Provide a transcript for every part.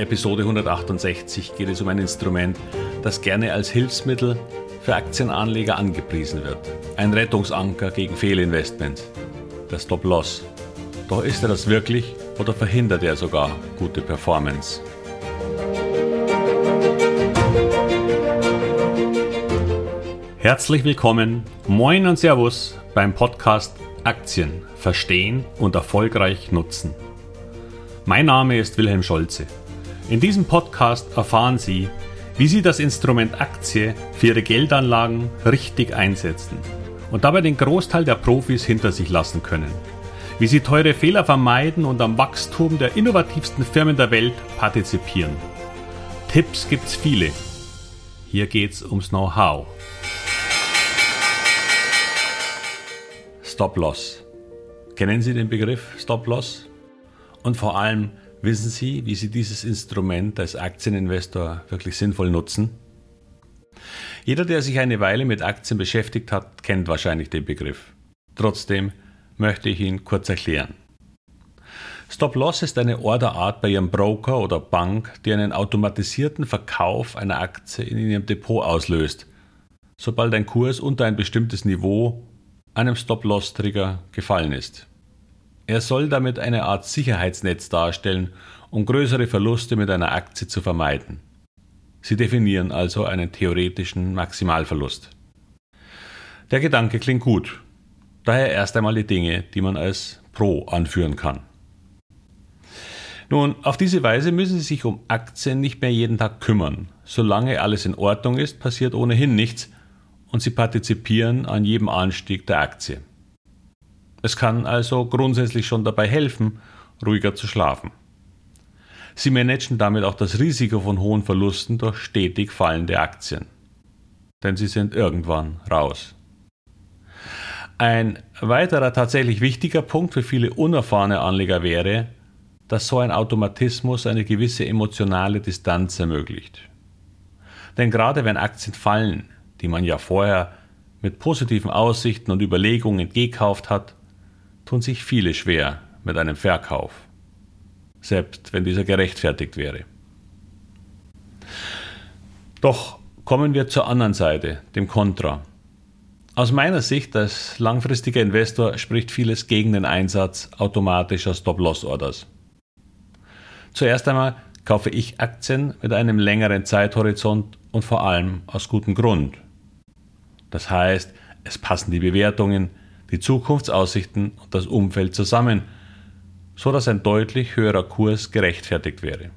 der Episode 168 geht es um ein Instrument, das gerne als Hilfsmittel für Aktienanleger angepriesen wird. Ein Rettungsanker gegen Fehlinvestments. Der Stop-Loss. Doch ist er das wirklich oder verhindert er sogar gute Performance? Herzlich willkommen, moin und Servus beim Podcast Aktien verstehen und erfolgreich nutzen. Mein Name ist Wilhelm Scholze. In diesem Podcast erfahren Sie, wie Sie das Instrument Aktie für Ihre Geldanlagen richtig einsetzen und dabei den Großteil der Profis hinter sich lassen können. Wie Sie teure Fehler vermeiden und am Wachstum der innovativsten Firmen der Welt partizipieren. Tipps gibt's viele. Hier geht's ums Know-how. Stop Loss. Kennen Sie den Begriff Stop Loss? Und vor allem, Wissen Sie, wie Sie dieses Instrument als Aktieninvestor wirklich sinnvoll nutzen? Jeder, der sich eine Weile mit Aktien beschäftigt hat, kennt wahrscheinlich den Begriff. Trotzdem möchte ich ihn kurz erklären. Stop-Loss ist eine Orderart bei Ihrem Broker oder Bank, die einen automatisierten Verkauf einer Aktie in Ihrem Depot auslöst, sobald ein Kurs unter ein bestimmtes Niveau einem Stop-Loss-Trigger gefallen ist. Er soll damit eine Art Sicherheitsnetz darstellen, um größere Verluste mit einer Aktie zu vermeiden. Sie definieren also einen theoretischen Maximalverlust. Der Gedanke klingt gut. Daher erst einmal die Dinge, die man als Pro anführen kann. Nun, auf diese Weise müssen Sie sich um Aktien nicht mehr jeden Tag kümmern. Solange alles in Ordnung ist, passiert ohnehin nichts und Sie partizipieren an jedem Anstieg der Aktie. Es kann also grundsätzlich schon dabei helfen, ruhiger zu schlafen. Sie managen damit auch das Risiko von hohen Verlusten durch stetig fallende Aktien. Denn sie sind irgendwann raus. Ein weiterer tatsächlich wichtiger Punkt für viele unerfahrene Anleger wäre, dass so ein Automatismus eine gewisse emotionale Distanz ermöglicht. Denn gerade wenn Aktien fallen, die man ja vorher mit positiven Aussichten und Überlegungen gekauft hat, tun sich viele schwer mit einem Verkauf, selbst wenn dieser gerechtfertigt wäre. Doch kommen wir zur anderen Seite, dem Kontra. Aus meiner Sicht als langfristiger Investor spricht vieles gegen den Einsatz automatischer Stop-Loss-Orders. Zuerst einmal kaufe ich Aktien mit einem längeren Zeithorizont und vor allem aus gutem Grund. Das heißt, es passen die Bewertungen, die Zukunftsaussichten und das Umfeld zusammen, so dass ein deutlich höherer Kurs gerechtfertigt wäre.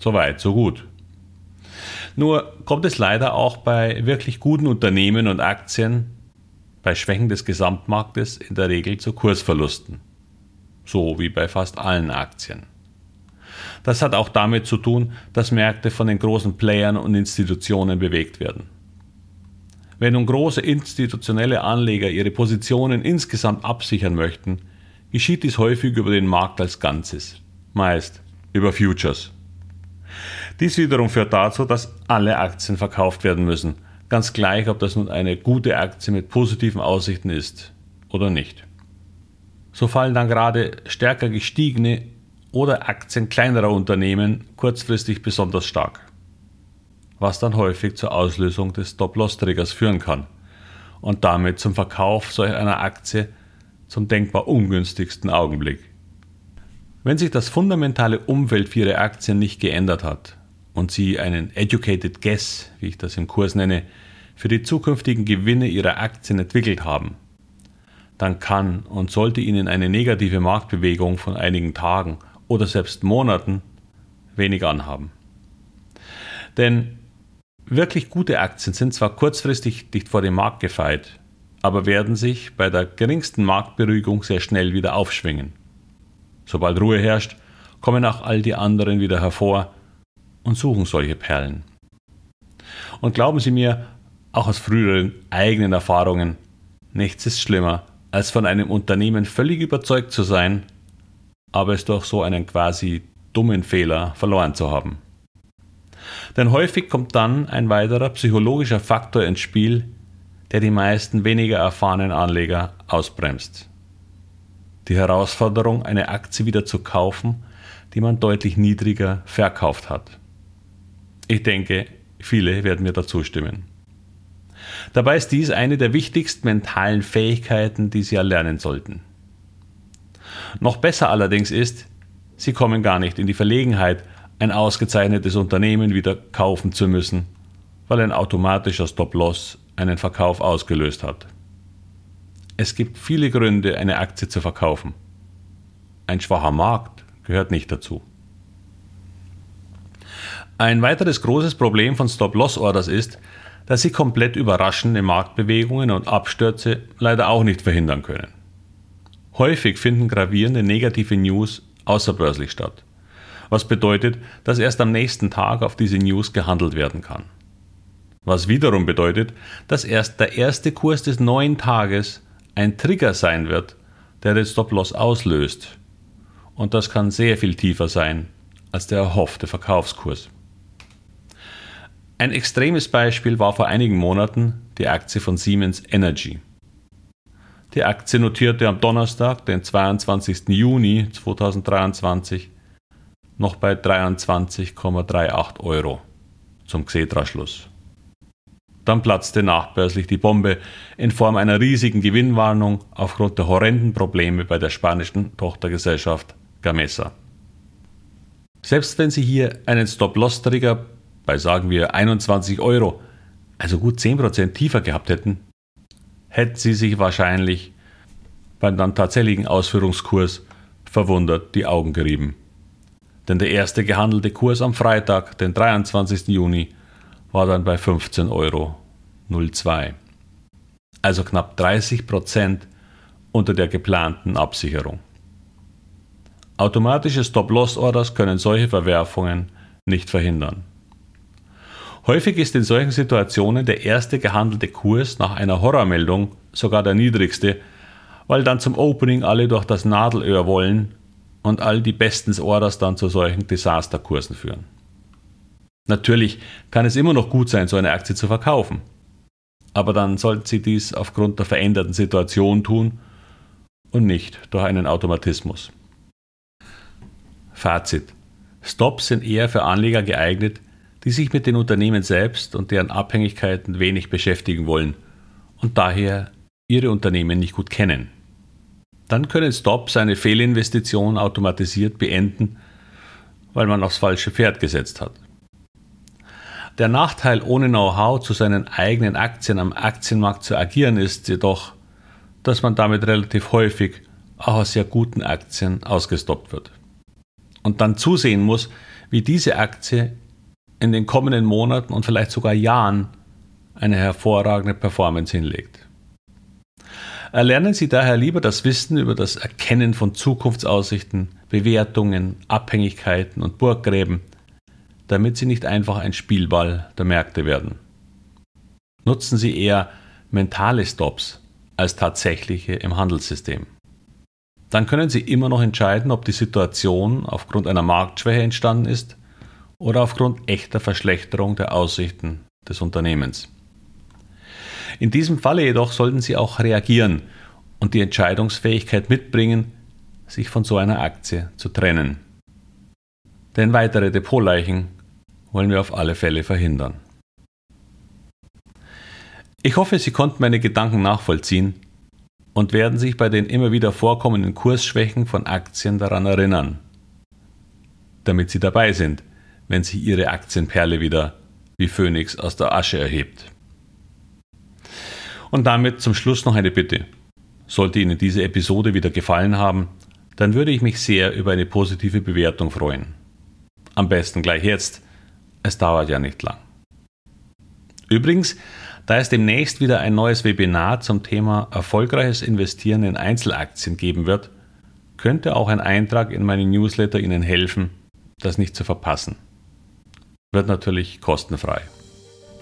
Soweit, so gut. Nur kommt es leider auch bei wirklich guten Unternehmen und Aktien bei Schwächen des Gesamtmarktes in der Regel zu Kursverlusten. So wie bei fast allen Aktien. Das hat auch damit zu tun, dass Märkte von den großen Playern und Institutionen bewegt werden. Wenn nun große institutionelle Anleger ihre Positionen insgesamt absichern möchten, geschieht dies häufig über den Markt als Ganzes, meist über Futures. Dies wiederum führt dazu, dass alle Aktien verkauft werden müssen, ganz gleich, ob das nun eine gute Aktie mit positiven Aussichten ist oder nicht. So fallen dann gerade stärker gestiegene oder Aktien kleinerer Unternehmen kurzfristig besonders stark was dann häufig zur Auslösung des Stop-Loss-Triggers führen kann und damit zum Verkauf solch einer Aktie zum denkbar ungünstigsten Augenblick. Wenn sich das fundamentale Umfeld für Ihre Aktien nicht geändert hat und Sie einen Educated Guess, wie ich das im Kurs nenne, für die zukünftigen Gewinne Ihrer Aktien entwickelt haben, dann kann und sollte Ihnen eine negative Marktbewegung von einigen Tagen oder selbst Monaten wenig anhaben. Denn Wirklich gute Aktien sind zwar kurzfristig dicht vor dem Markt gefeit, aber werden sich bei der geringsten Marktberuhigung sehr schnell wieder aufschwingen. Sobald Ruhe herrscht, kommen auch all die anderen wieder hervor und suchen solche Perlen. Und glauben Sie mir, auch aus früheren eigenen Erfahrungen, nichts ist schlimmer, als von einem Unternehmen völlig überzeugt zu sein, aber es durch so einen quasi dummen Fehler verloren zu haben. Denn häufig kommt dann ein weiterer psychologischer Faktor ins Spiel, der die meisten weniger erfahrenen Anleger ausbremst. Die Herausforderung, eine Aktie wieder zu kaufen, die man deutlich niedriger verkauft hat. Ich denke, viele werden mir dazu stimmen. Dabei ist dies eine der wichtigsten mentalen Fähigkeiten, die Sie erlernen sollten. Noch besser allerdings ist, Sie kommen gar nicht in die Verlegenheit, ein ausgezeichnetes Unternehmen wieder kaufen zu müssen, weil ein automatischer Stop-Loss einen Verkauf ausgelöst hat. Es gibt viele Gründe, eine Aktie zu verkaufen. Ein schwacher Markt gehört nicht dazu. Ein weiteres großes Problem von Stop-Loss-Orders ist, dass sie komplett überraschende Marktbewegungen und Abstürze leider auch nicht verhindern können. Häufig finden gravierende negative News außerbörslich statt, was bedeutet, dass erst am nächsten Tag auf diese News gehandelt werden kann. Was wiederum bedeutet, dass erst der erste Kurs des neuen Tages ein Trigger sein wird, der den Stop-Loss auslöst. Und das kann sehr viel tiefer sein als der erhoffte Verkaufskurs. Ein extremes Beispiel war vor einigen Monaten die Aktie von Siemens Energy. Die Aktie notierte am Donnerstag, den 22. Juni 2023, noch bei 23,38 Euro zum Xetra-Schluss. Dann platzte nachbörslich die Bombe in Form einer riesigen Gewinnwarnung aufgrund der horrenden Probleme bei der spanischen Tochtergesellschaft Gamesa. Selbst wenn Sie hier einen Stop-Loss-Trigger bei sagen wir 21 Euro, also gut 10% tiefer gehabt hätten, hätten Sie sich wahrscheinlich beim dann tatsächlichen Ausführungskurs verwundert die Augen gerieben. Denn der erste gehandelte Kurs am Freitag, den 23. Juni, war dann bei 15,02 Euro. Also knapp 30 Prozent unter der geplanten Absicherung. Automatische Stop-Loss-Orders können solche Verwerfungen nicht verhindern. Häufig ist in solchen Situationen der erste gehandelte Kurs nach einer Horrormeldung sogar der niedrigste, weil dann zum Opening alle durch das Nadelöhr wollen und all die besten Orders dann zu solchen Desasterkursen führen. Natürlich kann es immer noch gut sein, so eine Aktie zu verkaufen. Aber dann sollten Sie dies aufgrund der veränderten Situation tun und nicht durch einen Automatismus. Fazit. Stops sind eher für Anleger geeignet, die sich mit den Unternehmen selbst und deren Abhängigkeiten wenig beschäftigen wollen und daher ihre Unternehmen nicht gut kennen. Dann können Stops eine Fehlinvestition automatisiert beenden, weil man aufs falsche Pferd gesetzt hat. Der Nachteil, ohne Know-how zu seinen eigenen Aktien am Aktienmarkt zu agieren, ist jedoch, dass man damit relativ häufig auch aus sehr guten Aktien ausgestoppt wird. Und dann zusehen muss, wie diese Aktie in den kommenden Monaten und vielleicht sogar Jahren eine hervorragende Performance hinlegt. Erlernen Sie daher lieber das Wissen über das Erkennen von Zukunftsaussichten, Bewertungen, Abhängigkeiten und Burggräben, damit Sie nicht einfach ein Spielball der Märkte werden. Nutzen Sie eher mentale Stops als tatsächliche im Handelssystem. Dann können Sie immer noch entscheiden, ob die Situation aufgrund einer Marktschwäche entstanden ist oder aufgrund echter Verschlechterung der Aussichten des Unternehmens. In diesem Falle jedoch sollten Sie auch reagieren und die Entscheidungsfähigkeit mitbringen, sich von so einer Aktie zu trennen. Denn weitere Depotleichen wollen wir auf alle Fälle verhindern. Ich hoffe, Sie konnten meine Gedanken nachvollziehen und werden sich bei den immer wieder vorkommenden Kursschwächen von Aktien daran erinnern, damit Sie dabei sind, wenn sie ihre Aktienperle wieder wie Phönix aus der Asche erhebt. Und damit zum Schluss noch eine Bitte. Sollte Ihnen diese Episode wieder gefallen haben, dann würde ich mich sehr über eine positive Bewertung freuen. Am besten gleich jetzt, es dauert ja nicht lang. Übrigens, da es demnächst wieder ein neues Webinar zum Thema erfolgreiches Investieren in Einzelaktien geben wird, könnte auch ein Eintrag in meinen Newsletter Ihnen helfen, das nicht zu verpassen wird natürlich kostenfrei.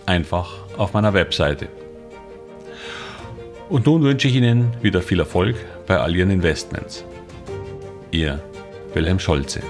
Einfach auf meiner Webseite. Und nun wünsche ich Ihnen wieder viel Erfolg bei all Ihren Investments. Ihr Wilhelm Scholze.